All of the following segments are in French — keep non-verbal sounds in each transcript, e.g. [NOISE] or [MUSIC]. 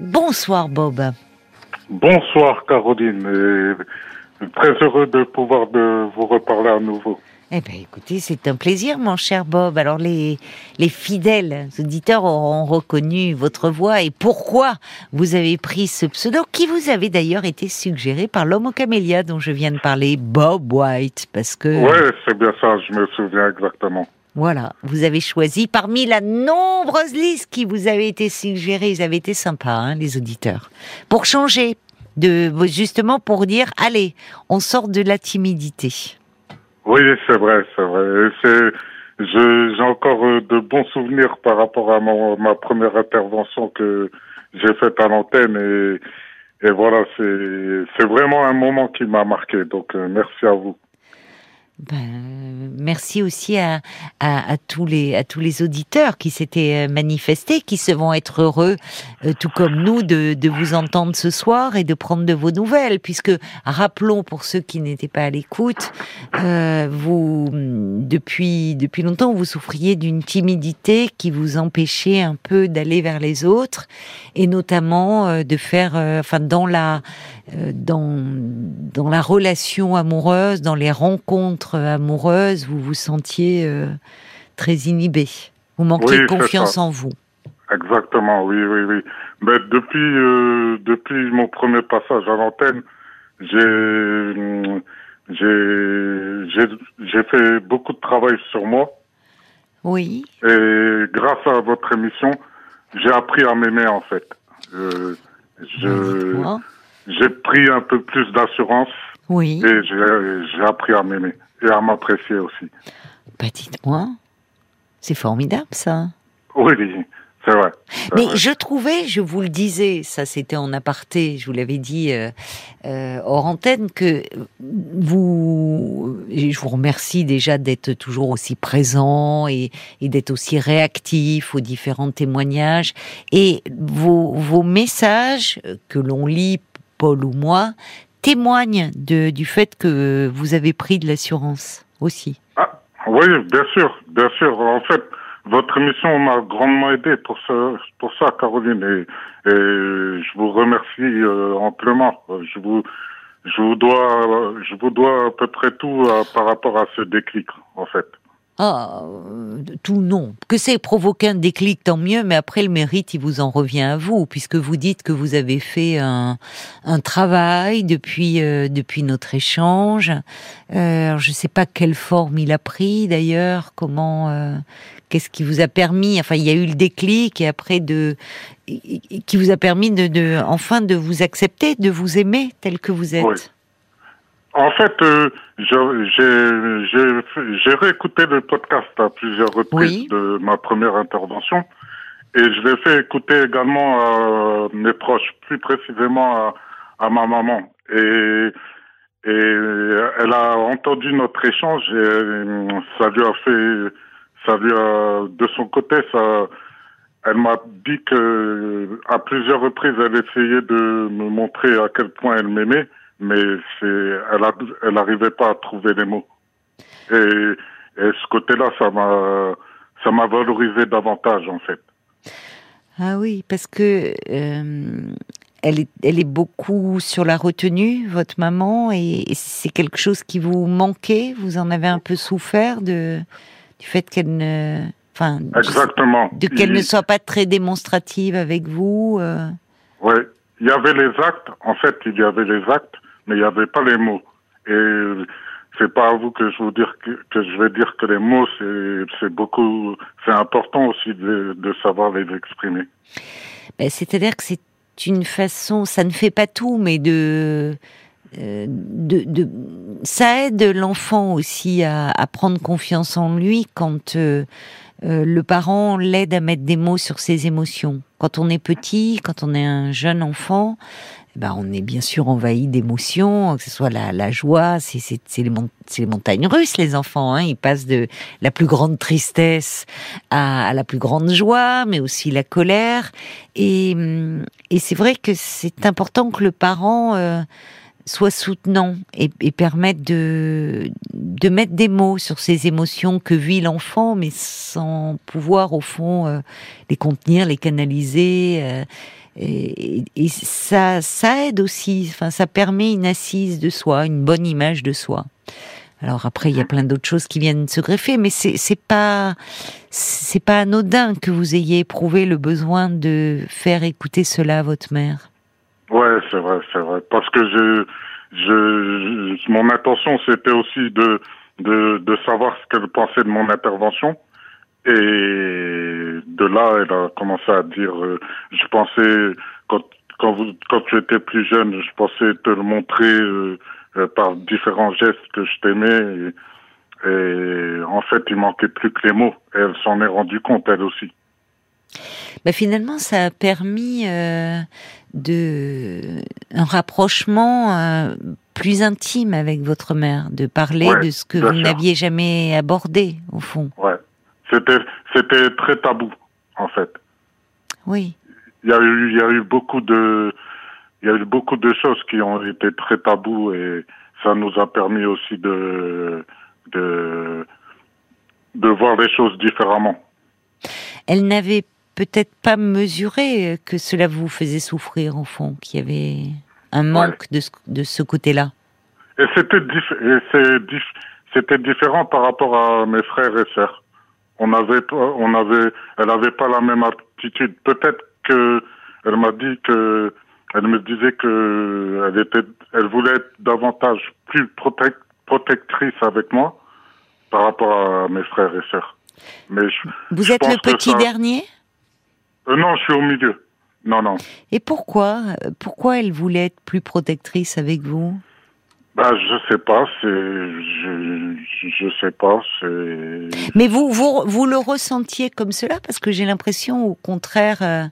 Bonsoir Bob. Bonsoir Caroline. Et très heureux de pouvoir de vous reparler à nouveau. Eh bien, écoutez, c'est un plaisir, mon cher Bob. Alors, les, les fidèles auditeurs auront reconnu votre voix et pourquoi vous avez pris ce pseudo, qui vous avait d'ailleurs été suggéré par l'homme au camélia dont je viens de parler, Bob White, parce que... Oui, c'est bien ça, je me souviens exactement. Voilà, vous avez choisi parmi la nombreuse liste qui vous avait été suggérée, ils avaient été sympas, hein, les auditeurs, pour changer, de justement pour dire, allez, on sort de la timidité. Oui, c'est vrai, c'est vrai. C'est, j'ai encore euh, de bons souvenirs par rapport à ma première intervention que j'ai faite à l'antenne et, et voilà, c'est, c'est vraiment un moment qui m'a marqué. Donc, euh, merci à vous. Ben, merci aussi à, à, tous les, à tous les auditeurs qui s'étaient euh, manifestés, qui se vont être heureux, euh, tout comme nous, de, de vous entendre ce soir et de prendre de vos nouvelles, puisque rappelons pour ceux qui n'étaient pas à l'écoute, euh, vous depuis depuis longtemps vous souffriez d'une timidité qui vous empêchait un peu d'aller vers les autres et notamment de faire, enfin dans la dans dans la relation amoureuse, dans les rencontres amoureuse, vous vous sentiez euh, très inhibé. Vous manquiez de confiance en vous. Exactement, oui, oui, oui. Mais depuis, euh, depuis mon premier passage à l'antenne, j'ai, j'ai, j'ai fait beaucoup de travail sur moi. Oui. Et grâce à votre émission, j'ai appris à m'aimer en fait. Euh, je, j'ai pris un peu plus d'assurance. Oui. Et j'ai appris à m'aimer et à m'apprécier aussi. Bah dites-moi, c'est formidable ça. Oui, c'est vrai. Mais je trouvais, je vous le disais, ça c'était en aparté, je vous l'avais dit euh, euh, hors antenne, que vous, je vous remercie déjà d'être toujours aussi présent et, et d'être aussi réactif aux différents témoignages. Et vos, vos messages que l'on lit, Paul ou moi, témoigne de, du fait que vous avez pris de l'assurance aussi. Ah, oui, bien sûr, bien sûr. En fait, votre émission m'a grandement aidé pour ça, pour ça Caroline, et, et je vous remercie euh, amplement. Je vous, je vous dois, je vous dois à peu près tout euh, par rapport à ce déclic, en fait. Ah, tout non. Que c'est provoqué un déclic, tant mieux, mais après le mérite, il vous en revient à vous, puisque vous dites que vous avez fait un, un travail depuis, euh, depuis notre échange. Euh, je ne sais pas quelle forme il a pris d'ailleurs, comment, euh, qu'est-ce qui vous a permis, enfin il y a eu le déclic et après de, qui vous a permis de, de enfin de vous accepter, de vous aimer tel que vous êtes. En fait, euh, j'ai réécouté le podcast à plusieurs reprises de ma première intervention. Et je l'ai fait écouter également à mes proches, plus précisément à, à ma maman. Et, et elle a entendu notre échange et ça lui a fait, ça lui a, de son côté, ça, elle m'a dit que à plusieurs reprises, elle essayait de me montrer à quel point elle m'aimait mais elle, n'arrivait pas à trouver les mots. Et, et ce côté-là, ça m'a, ça m'a valorisé davantage en fait. Ah oui, parce que euh, elle, est, elle est beaucoup sur la retenue, votre maman, et, c'est quelque chose qui vous manquait? Vous en avez un peu souffert de du fait qu'elle ne, enfin, exactement, de qu'elle ne soit pas très démonstrative avec vous. Euh? Oui, il y avait les actes. En fait, il y avait les actes, mais il n'y avait pas les mots. Et c'est pas à vous que je vous dire que, je vais dire que les mots c'est beaucoup c'est important aussi de, savoir les exprimer. Ben, c'est-à-dire que c'est une façon, ça ne fait pas tout, mais de euh, de, de, ça aide l'enfant aussi à, à, prendre confiance en lui quand euh, euh, le parent l'aide à mettre des mots sur ses émotions. Quand on est petit, quand on est un jeune enfant, ben, on est bien sûr envahi d'émotions, que ce soit la, la joie, c'est les, les, montagnes russes, les enfants. Hein. Ils passent de la plus grande tristesse à, à la plus grande joie, mais aussi la colère. Et, et c'est vrai que c'est important que le parent euh, soit soutenant et, et, permette de, de mettre des mots sur ces émotions que vit l'enfant, mais sans pouvoir au fond euh, les contenir, les canaliser. Euh, et, ça, ça aide aussi. Enfin, ça permet une assise de soi, une bonne image de soi. Alors après, il y a plein d'autres choses qui viennent se greffer, mais c'est pas c'est pas anodin que vous ayez éprouvé le besoin de faire écouter cela à votre mère. Ouais, c'est vrai, c'est vrai, parce que je je, mon intention c'était aussi de, de de savoir ce qu'elle pensait de mon intervention et de là elle a commencé à dire euh, je pensais quand quand vous quand tu étais plus jeune je pensais te le montrer euh, euh, par différents gestes que je t'aimais. Et, en fait, il manquait plus que les mots. elle s'en est rendue compte, elle aussi. Ben finalement, ça a permis euh, de un rapprochement euh, plus intime avec votre mère, de parler de ce que vous n'aviez jamais abordé, au fond. Ouais, c'était c'était très tabou, en fait. Oui. Il y a eu il y a eu beaucoup de il y a eu beaucoup de choses qui ont été très tabous et ça nous a permis aussi de, de, de voir les choses différemment. Elle n'avait peut-être pas mesuré que cela vous faisait souffrir, fond, qu'il y avait un manque de, ce, de ce côté-là. Et c'était c'était différent par rapport à mes frères et sœurs. On avait, on avait, elle n'avait pas la même attitude. Peut-être que elle m'a dit que elle me disait que elle était, elle voulait être davantage plus protectrice avec moi par rapport à mes frères et sœurs. Mais vous êtes le petit dernier? Euh, Non, je suis au milieu. Non, non. Et pourquoi Pourquoi elle voulait être plus protectrice avec vous? Bah, je sais pas, c'est, je, je sais pas, c'est. Mais vous, vous, vous le ressentiez comme cela? Parce que j'ai l'impression, au contraire, euh,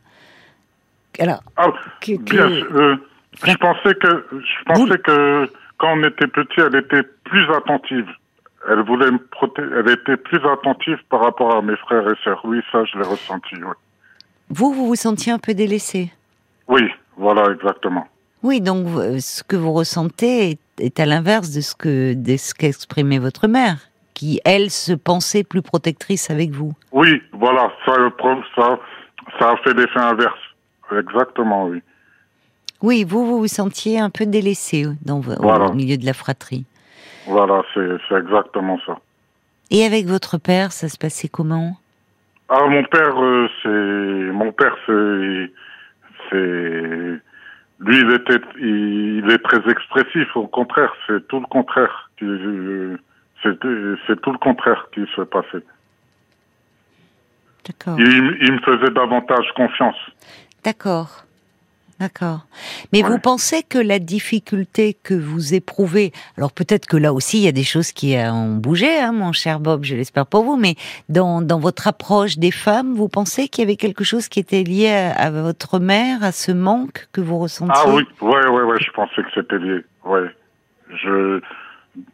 alors, ah, bien, euh, je pensais que je pensais que quand on était petit, elle était plus attentive. Elle voulait me protéger. Elle était plus attentive par rapport à mes frères et sœurs. Oui, ça, je l'ai ressenti. Oui. Vous, vous vous sentiez un peu délaissé. Oui, voilà, exactement. Oui, donc ce que vous ressentez est, à l'inverse de ce que de ce qu'exprimait votre mère, qui elle se pensait plus protectrice avec vous. Oui, voilà, ça, ça, ça a fait l'effet inverse. Exactement, oui. Oui, vous, vous vous sentiez un peu délaissé dans, au milieu de la fratrie. Voilà, c'est exactement ça. Et avec votre père, ça se passait comment? Ah, mon père, euh, c'est mon père, c'est c'est lui, il était, il, est très expressif. Au contraire, c'est tout le contraire. C'est tout le contraire qui se passait. D'accord. Il, il me faisait davantage confiance. D'accord. D'accord. Mais vous pensez que la difficulté que vous éprouvez, alors peut-être que là aussi il y a des choses qui ont bougé, hein, mon cher Bob, je l'espère pour vous, mais dans, dans votre approche des femmes, vous pensez qu'il y avait quelque chose qui était lié à, votre mère, à ce manque que vous ressentiez? Ah oui, ouais, ouais, ouais, je pensais que c'était lié, ouais. Je,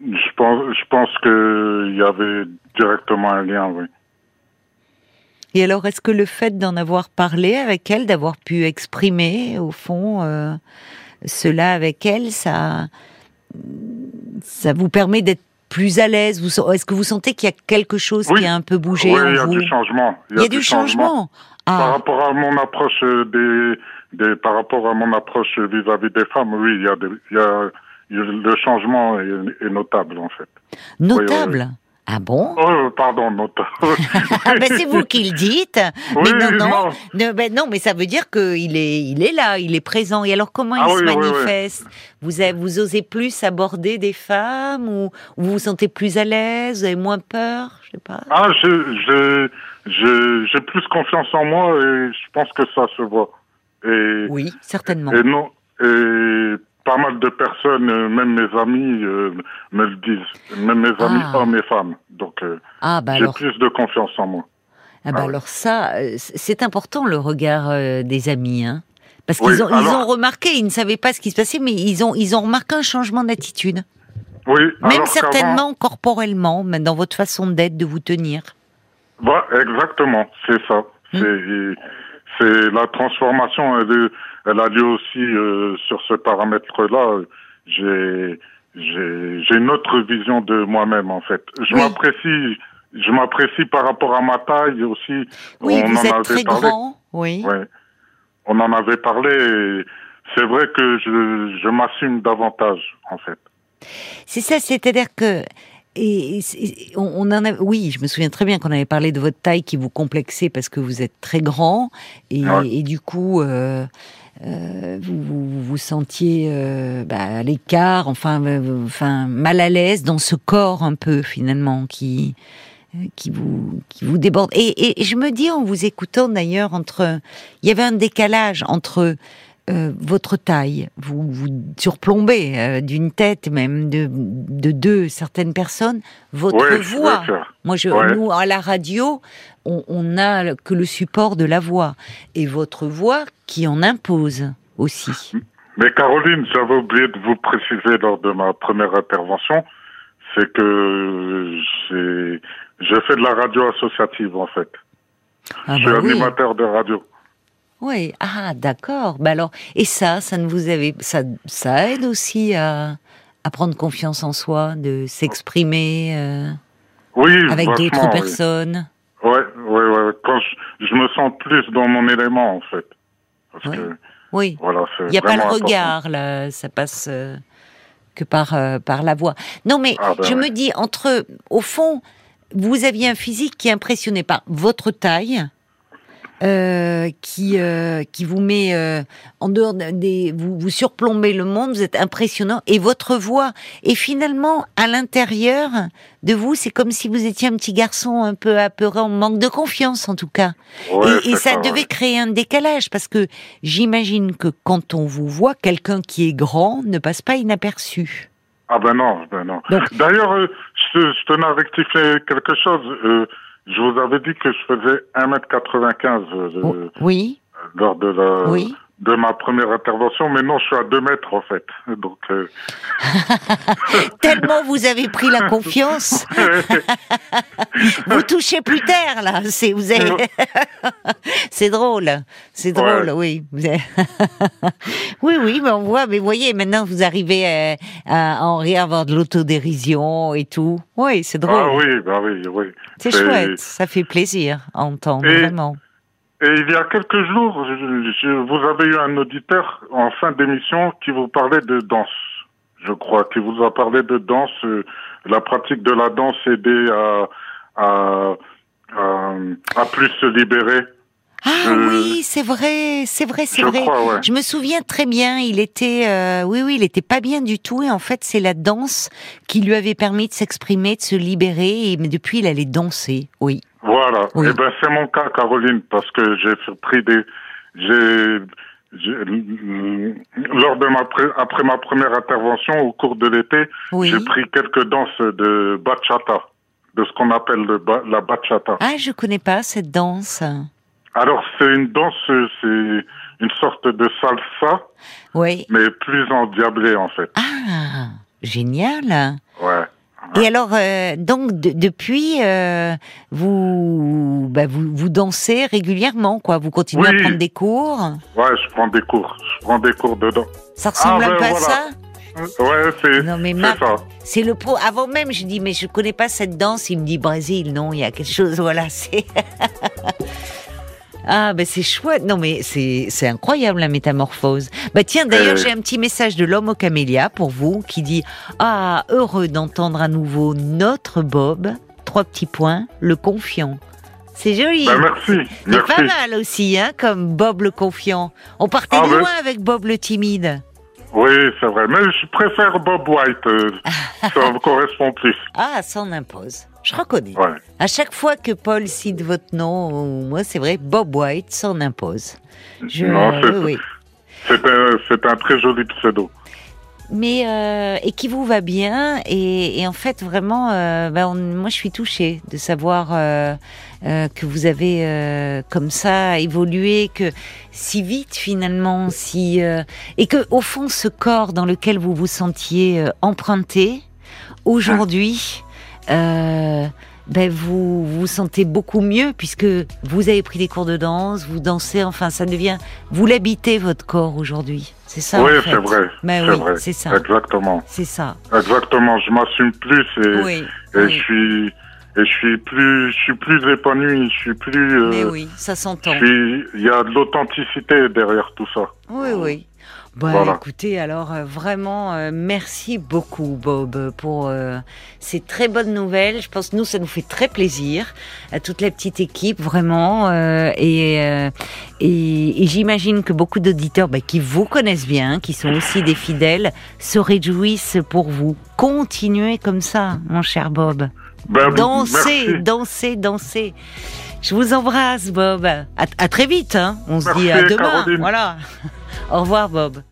je pense, je pense qu'il y avait directement un lien, oui. Et alors, est-ce que le fait d'en avoir parlé avec elle, d'avoir pu exprimer, au fond, euh, cela avec elle, ça, ça vous permet d'être plus à l'aise? Est-ce que vous sentez qu'il y a quelque chose qui a un peu bougé oui, il y a du changement. Il y a, du, changement. Ah. Par rapport à mon approche des, des par rapport à mon approche vis-à-vis des femmes, oui, il y a, il y a le changement est, notable en fait. Notable? Ah bon? Oh, Pardon, non. [LAUGHS] Ah, ben, c'est vous qui le dites. [LAUGHS] mais non, non. Ben, non, mais ça veut dire qu'il est, il est là, il est présent. Et alors, comment il ah se manifeste? Vous, avez, vous osez plus aborder des femmes ou vous vous sentez plus à l'aise? Vous avez moins peur? Je sais pas. Ah, j'ai plus confiance en moi et je pense que ça se voit. Et, oui, certainement. Et non, et pas mal de personnes, euh, même mes amis, euh, me le disent. Même mes amis, ah. hommes et femmes. Donc, euh, ah, bah j'ai plus de confiance en moi. Ah bah ah alors ça, c'est important le regard des amis, hein Parce qu'ils ont, ils ont remarqué, ils ne savaient pas ce qui se passait, mais ils ont, ils ont remarqué un changement d'attitude. Oui. Même certainement corporellement, même dans votre façon d'être, de vous tenir. Bah, exactement, c'est ça. Hmm. C'est, c'est la transformation. Elle, elle a lieu aussi euh, sur ce paramètre-là. J'ai j'ai une autre vision de moi-même en fait. Je m'apprécie, je m'apprécie par rapport à ma taille aussi. Oui, vous êtes très grand. Oui. on en avait parlé. C'est vrai que je, je m'assume davantage, en fait. C'est ça, c'est-à-dire que et, on, en a, oui, je me souviens très bien qu'on avait parlé de votre taille qui vous complexait parce que vous êtes très grand et, du coup euh, euh, vous, vous, sentiez euh, bah, à l'écart, enfin, enfin mal à l'aise dans ce corps un peu finalement qui qui vous qui vous déborde. Et, et je me dis en vous écoutant d'ailleurs entre, il y avait un décalage entre euh, votre taille, vous vous surplombez euh, d'une tête même de, de deux certaines personnes, votre voix. Moi, je, nous à la radio, on, on a que le support de la voix et votre voix qui en impose aussi. Mais Caroline, j'avais oublié de vous préciser lors de ma première intervention, c'est que je fais de la radio associative en fait. Ah je suis bah animateur de radio. Oui, ah d'accord. Bah alors, et ça, ça ne vous avait, ça, ça aide aussi à, à prendre confiance en soi, de s'exprimer euh, oui, avec d'autres personnes. Oui, oui, ouais. Quand je, me sens plus dans mon élément en fait. Parce que, oui. Voilà, il n'y a pas le regard là, ça passe euh, que par euh, par la voix. Non, mais ah, ben je me dis entre, au fond, vous aviez un physique qui impressionnait par votre taille euh, qui euh, qui vous met euh, en dehors des vous vous surplombez le monde, vous êtes impressionnant et votre voix et finalement à l'intérieur de vous, c'est comme si vous étiez un petit garçon un peu apeuré, en manque de confiance en tout cas. et, ça, devait créer un décalage parce que j'imagine que quand on vous voit, quelqu'un qui est grand ne passe pas inaperçu. Ah ben non, ben non. D'ailleurs, je, je, tenais à rectifier quelque chose. Je vous avais dit que je faisais 1m95 euh, oui. lors de la, oui de ma première intervention, mais non, je suis à deux mètres en fait. Donc euh, [LAUGHS] tellement vous avez pris la confiance, [LAUGHS] [LAUGHS] vous touchez plus terre là. C'est vous avez... [LAUGHS] c'est drôle, c'est drôle, oui. [LAUGHS] oui, oui, mais on voit. Mais voyez, maintenant vous arrivez à, à en rire, avoir de l'autodérision et tout. Oui, c'est drôle. Ah oui, bah oui, oui. C'est chouette, ça fait plaisir à entendre vraiment. Et il y a quelques jours, je, vous avez eu un auditeur en fin d'émission qui vous parlait de danse, je crois, qui vous a parlé de danse, euh, la pratique de la danse aider à, à, à, plus se libérer. Ah oui, c'est vrai, c'est vrai, c'est vrai. Je me souviens très bien. Il était, euh, oui, oui, il était pas bien du tout. Et en fait, c'est la danse qui lui avait permis de s'exprimer, de se libérer. Et mais depuis, il allait danser. Oui. Voilà. Eh ben, c'est mon cas, Caroline, parce que j'ai pris des, j'ai, lors de ma après ma première intervention au cours de l'été, j'ai pris quelques danses de bachata, de ce qu'on appelle la bachata. Ah, je connais pas cette danse. Alors c'est une danse, c'est une sorte de salsa, oui, mais plus endiablée en fait. Ah, génial. Ouais. Et alors, euh, donc depuis, euh, vous, bah, vous vous dansez régulièrement, quoi. Vous continuez à prendre des cours. Ouais, je prends des cours. Je prends des cours dedans. Ça ressemble ah, un peu à ça? Ouais, c'est ça. C'est le pro. Avant même, je dis, mais je connais pas cette danse. Il me dit Brésil. Non, il y a quelque chose. [LAUGHS] Voilà, c'est. [LAUGHS] Ah, ben c'est chouette. Non, mais c'est, c'est incroyable la métamorphose. Bah tiens, d'ailleurs, euh. j'ai un petit message de l'homme au camélia pour vous qui dit Ah, heureux d'entendre à nouveau notre Bob. Trois petits points, le confiant. C'est joli. Bah, merci. C'est pas mal aussi, hein, comme Bob le confiant. On partait ah, loin avec Bob le timide. Oui, c'est vrai. Mais je préfère Bob White. Euh, [LAUGHS] ça me correspond plus. Ah, ça en impose. Je reconnais. À chaque fois que Paul cite votre nom, moi c'est vrai, Bob White s'en impose. Je, oui, C'est un, un, très joli pseudo. Mais euh, et qui vous va bien et, et en fait vraiment, euh, ben moi je suis touchée de savoir euh, euh que vous avez euh, comme ça évolué, que si vite finalement, si et que au fond ce corps dans lequel vous vous sentiez emprunté aujourd'hui euh, ben vous vous sentez beaucoup mieux puisque vous avez pris des cours de danse, vous dansez, enfin ça devient, vous l'habitez votre corps aujourd'hui. C'est ça. Oui, c'est vrai. Ben oui, c'est ça. Exactement. C'est ça. Exactement. Je m'assume plus et, et je suis et je suis plus, je suis plus épanoui, je suis plus. Euh, Mais oui, ça s'entend. Il y a de l'authenticité derrière tout ça. Oui, oui. Bah, écoutez, alors euh, vraiment, euh, merci beaucoup, Bob, pour euh, ces très bonnes nouvelles. Je pense nous, ça nous fait très plaisir à toute la petite équipe, vraiment. et, et, j'imagine que beaucoup d'auditeurs bah, qui vous connaissent bien, qui sont aussi des fidèles, se réjouissent pour vous. Continuez comme ça, mon cher Bob. Ben, dansez, dansez, dansez. Je vous embrasse, Bob. À, très vite. Hein. On se dit à demain. Voilà. [LAUGHS] Au revoir, Bob.